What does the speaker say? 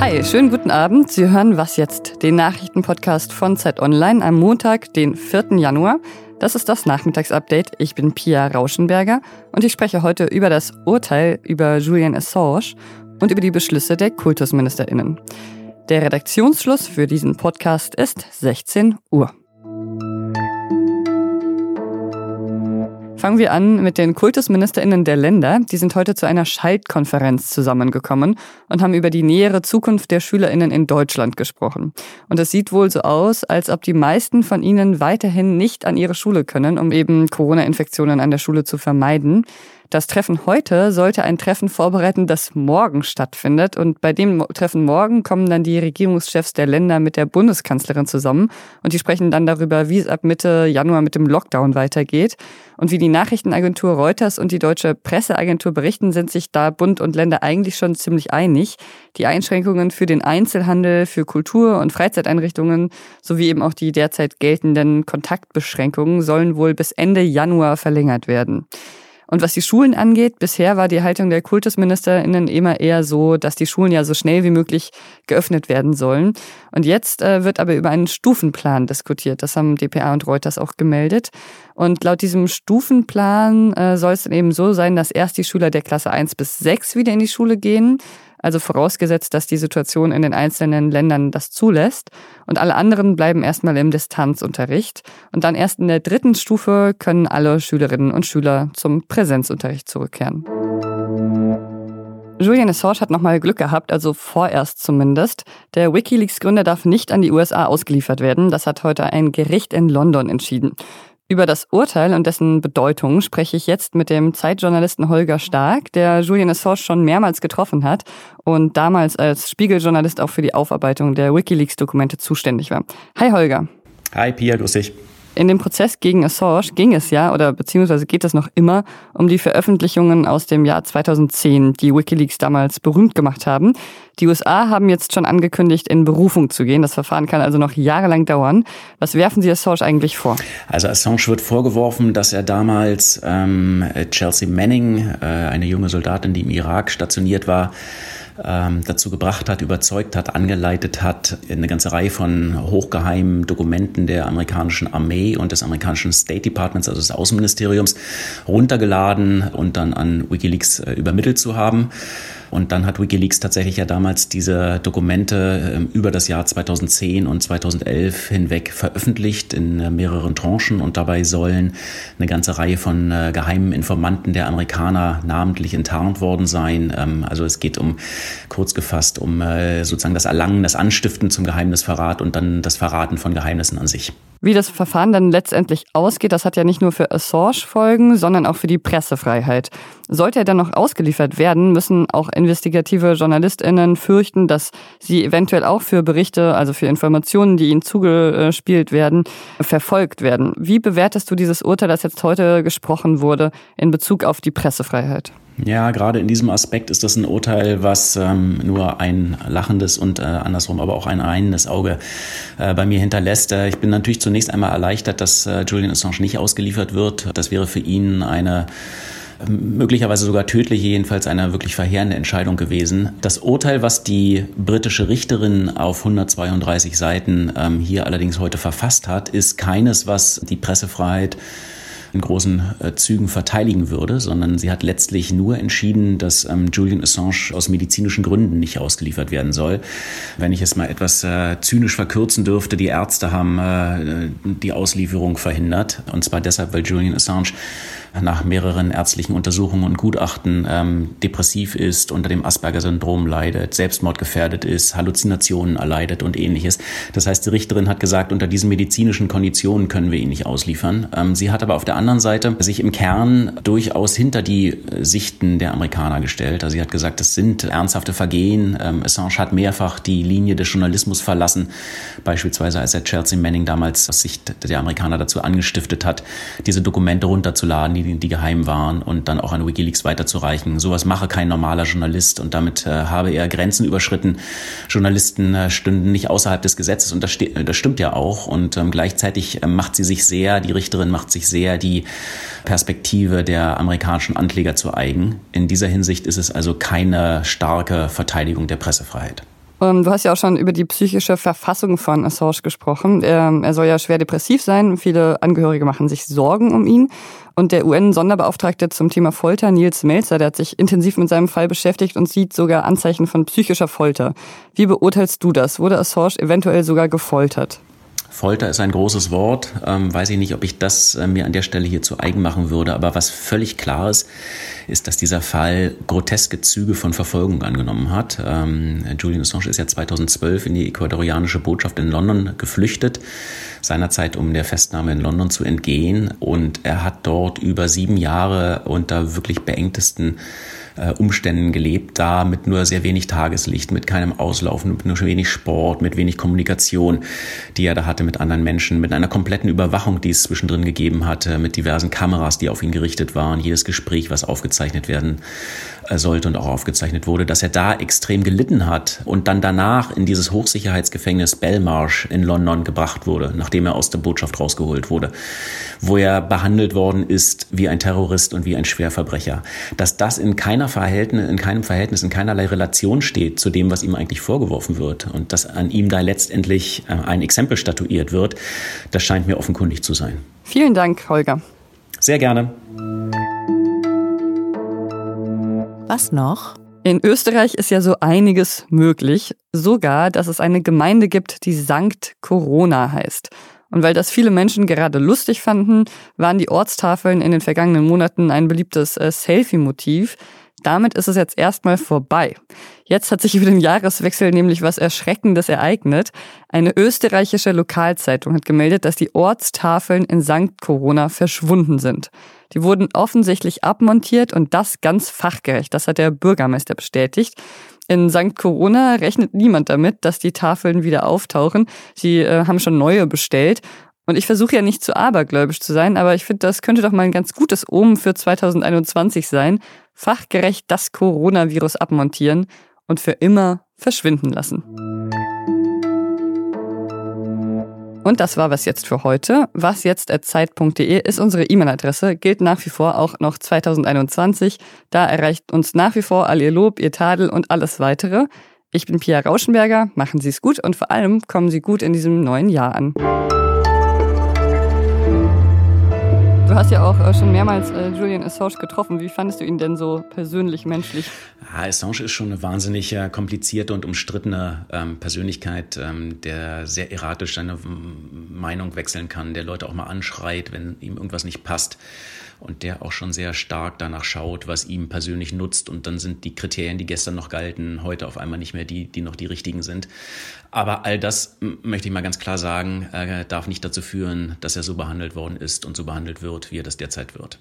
Hi, schönen guten Abend. Sie hören Was jetzt, den Nachrichtenpodcast von Zeit Online am Montag, den 4. Januar. Das ist das Nachmittagsupdate. Ich bin Pia Rauschenberger und ich spreche heute über das Urteil über Julian Assange und über die Beschlüsse der KultusministerInnen. Der Redaktionsschluss für diesen Podcast ist 16 Uhr. Fangen wir an mit den KultusministerInnen der Länder. Die sind heute zu einer Schaltkonferenz zusammengekommen und haben über die nähere Zukunft der SchülerInnen in Deutschland gesprochen. Und es sieht wohl so aus, als ob die meisten von ihnen weiterhin nicht an ihre Schule können, um eben Corona-Infektionen an der Schule zu vermeiden. Das Treffen heute sollte ein Treffen vorbereiten, das morgen stattfindet. Und bei dem Treffen morgen kommen dann die Regierungschefs der Länder mit der Bundeskanzlerin zusammen. Und die sprechen dann darüber, wie es ab Mitte Januar mit dem Lockdown weitergeht. Und wie die Nachrichtenagentur Reuters und die deutsche Presseagentur berichten, sind sich da Bund und Länder eigentlich schon ziemlich einig. Die Einschränkungen für den Einzelhandel, für Kultur- und Freizeiteinrichtungen sowie eben auch die derzeit geltenden Kontaktbeschränkungen sollen wohl bis Ende Januar verlängert werden. Und was die Schulen angeht, bisher war die Haltung der KultusministerInnen immer eher so, dass die Schulen ja so schnell wie möglich geöffnet werden sollen. Und jetzt äh, wird aber über einen Stufenplan diskutiert. Das haben dpa und Reuters auch gemeldet. Und laut diesem Stufenplan äh, soll es dann eben so sein, dass erst die Schüler der Klasse 1 bis 6 wieder in die Schule gehen also vorausgesetzt, dass die Situation in den einzelnen Ländern das zulässt. Und alle anderen bleiben erstmal im Distanzunterricht. Und dann erst in der dritten Stufe können alle Schülerinnen und Schüler zum Präsenzunterricht zurückkehren. Julian Assange hat nochmal Glück gehabt, also vorerst zumindest. Der Wikileaks-Gründer darf nicht an die USA ausgeliefert werden. Das hat heute ein Gericht in London entschieden. Über das Urteil und dessen Bedeutung spreche ich jetzt mit dem Zeitjournalisten Holger Stark, der Julian Assange schon mehrmals getroffen hat und damals als Spiegeljournalist auch für die Aufarbeitung der Wikileaks-Dokumente zuständig war. Hi Holger. Hi Pia, grüß dich. In dem Prozess gegen Assange ging es ja, oder beziehungsweise geht es noch immer, um die Veröffentlichungen aus dem Jahr 2010, die Wikileaks damals berühmt gemacht haben. Die USA haben jetzt schon angekündigt, in Berufung zu gehen. Das Verfahren kann also noch jahrelang dauern. Was werfen Sie Assange eigentlich vor? Also Assange wird vorgeworfen, dass er damals ähm, Chelsea Manning, äh, eine junge Soldatin, die im Irak stationiert war, ähm, dazu gebracht hat, überzeugt hat, angeleitet hat, eine ganze Reihe von hochgeheimen Dokumenten der amerikanischen Armee und des amerikanischen State Departments, also des Außenministeriums, runtergeladen und dann an Wikileaks äh, übermittelt zu haben. Und dann hat Wikileaks tatsächlich ja damals diese Dokumente ähm, über das Jahr 2010 und 2011 hinweg veröffentlicht in äh, mehreren Tranchen und dabei sollen eine ganze Reihe von äh, geheimen Informanten der Amerikaner namentlich enttarnt worden sein. Ähm, also es geht um, kurz gefasst, um äh, sozusagen das Erlangen, das Anstiften zum Geheimnisverrat und dann das Verraten von Geheimnissen an sich. Wie das Verfahren dann letztendlich ausgeht, das hat ja nicht nur für Assange Folgen, sondern auch für die Pressefreiheit. Sollte er dann noch ausgeliefert werden, müssen auch investigative JournalistInnen fürchten, dass sie eventuell auch für Berichte, also für Informationen, die ihnen zugespielt werden, verfolgt werden. Wie bewertest du dieses Urteil, das jetzt heute gesprochen wurde, in Bezug auf die Pressefreiheit? Ja, gerade in diesem Aspekt ist das ein Urteil, was ähm, nur ein lachendes und äh, andersrum aber auch ein einendes Auge äh, bei mir hinterlässt. Äh, ich bin natürlich zunächst einmal erleichtert, dass äh, Julian Assange nicht ausgeliefert wird. Das wäre für ihn eine ähm, möglicherweise sogar tödliche, jedenfalls eine wirklich verheerende Entscheidung gewesen. Das Urteil, was die britische Richterin auf 132 Seiten ähm, hier allerdings heute verfasst hat, ist keines, was die Pressefreiheit in großen äh, Zügen verteidigen würde, sondern sie hat letztlich nur entschieden, dass ähm, Julian Assange aus medizinischen Gründen nicht ausgeliefert werden soll. Wenn ich es mal etwas äh, zynisch verkürzen dürfte, die Ärzte haben äh, die Auslieferung verhindert. Und zwar deshalb, weil Julian Assange nach mehreren ärztlichen Untersuchungen und Gutachten ähm, depressiv ist, unter dem Asperger-Syndrom leidet, Selbstmordgefährdet ist, Halluzinationen erleidet und ähnliches. Das heißt, die Richterin hat gesagt, unter diesen medizinischen Konditionen können wir ihn nicht ausliefern. Ähm, sie hat aber auf der anderen Seite sich im Kern durchaus hinter die äh, Sichten der Amerikaner gestellt. Also sie hat gesagt, das sind ernsthafte Vergehen. Ähm, Assange hat mehrfach die Linie des Journalismus verlassen, beispielsweise als er Chelsea Manning damals aus Sicht der Amerikaner dazu angestiftet hat, diese Dokumente runterzuladen, die, die geheim waren und dann auch an Wikileaks weiterzureichen. Sowas mache kein normaler Journalist und damit äh, habe er Grenzen überschritten. Journalisten äh, stünden nicht außerhalb des Gesetzes und das, das stimmt ja auch. Und ähm, gleichzeitig äh, macht sie sich sehr, die Richterin macht sich sehr die Perspektive der amerikanischen Ankläger zu eigen. In dieser Hinsicht ist es also keine starke Verteidigung der Pressefreiheit. Und du hast ja auch schon über die psychische Verfassung von Assange gesprochen. Er, er soll ja schwer depressiv sein. Viele Angehörige machen sich Sorgen um ihn. Und der UN-Sonderbeauftragte zum Thema Folter, Nils Melzer, der hat sich intensiv mit seinem Fall beschäftigt und sieht sogar Anzeichen von psychischer Folter. Wie beurteilst du das? Wurde Assange eventuell sogar gefoltert? Folter ist ein großes Wort. Ähm, weiß ich nicht, ob ich das äh, mir an der Stelle hier zu eigen machen würde. Aber was völlig klar ist, ist, dass dieser Fall groteske Züge von Verfolgung angenommen hat. Ähm, Julian Assange ist ja 2012 in die ecuadorianische Botschaft in London geflüchtet, seinerzeit um der Festnahme in London zu entgehen. Und er hat dort über sieben Jahre unter wirklich beengtesten äh, Umständen gelebt, da mit nur sehr wenig Tageslicht, mit keinem Auslaufen, mit nur wenig Sport, mit wenig Kommunikation, die er da hatte mit anderen Menschen, mit einer kompletten Überwachung, die es zwischendrin gegeben hatte, mit diversen Kameras, die auf ihn gerichtet waren, jedes Gespräch, was aufgezeichnet werden äh, sollte und auch aufgezeichnet wurde, dass er da extrem gelitten hat und dann danach in dieses Hochsicherheitsgefängnis Belmarsh in London gebracht wurde, nachdem er aus der Botschaft rausgeholt wurde, wo er behandelt worden ist wie ein Terrorist und wie ein Schwerverbrecher. Dass das in keiner Verhältnis, in keinem Verhältnis, in keinerlei Relation steht zu dem, was ihm eigentlich vorgeworfen wird und dass an ihm da letztendlich äh, ein Exempel statuiert wird, das scheint mir offenkundig zu sein. Vielen Dank, Holger. Sehr gerne. Was noch? In Österreich ist ja so einiges möglich, sogar, dass es eine Gemeinde gibt, die Sankt Corona heißt. Und weil das viele Menschen gerade lustig fanden, waren die Ortstafeln in den vergangenen Monaten ein beliebtes äh, Selfie-Motiv. Damit ist es jetzt erstmal vorbei. Jetzt hat sich über den Jahreswechsel nämlich was Erschreckendes ereignet. Eine österreichische Lokalzeitung hat gemeldet, dass die Ortstafeln in St. Corona verschwunden sind. Die wurden offensichtlich abmontiert und das ganz fachgerecht. Das hat der Bürgermeister bestätigt. In St. Corona rechnet niemand damit, dass die Tafeln wieder auftauchen. Sie äh, haben schon neue bestellt. Und ich versuche ja nicht zu abergläubisch zu sein, aber ich finde, das könnte doch mal ein ganz gutes Omen für 2021 sein. Fachgerecht das Coronavirus abmontieren und für immer verschwinden lassen. Und das war was jetzt für heute. Was jetzt Zeit.de ist unsere E-Mail-Adresse, gilt nach wie vor auch noch 2021. Da erreicht uns nach wie vor all Ihr Lob, Ihr Tadel und alles weitere. Ich bin Pia Rauschenberger, machen Sie es gut und vor allem kommen Sie gut in diesem neuen Jahr an. Du hast ja auch äh, schon mehrmals äh, Julian Assange getroffen. Wie fandest du ihn denn so persönlich, menschlich? Ja, Assange ist schon eine wahnsinnig äh, komplizierte und umstrittene ähm, Persönlichkeit, ähm, der sehr erratisch seine Meinung wechseln kann, der Leute auch mal anschreit, wenn ihm irgendwas nicht passt und der auch schon sehr stark danach schaut, was ihm persönlich nutzt. Und dann sind die Kriterien, die gestern noch galten, heute auf einmal nicht mehr die, die noch die richtigen sind. Aber all das, möchte ich mal ganz klar sagen, äh, darf nicht dazu führen, dass er so behandelt worden ist und so behandelt wird, wie er das derzeit wird.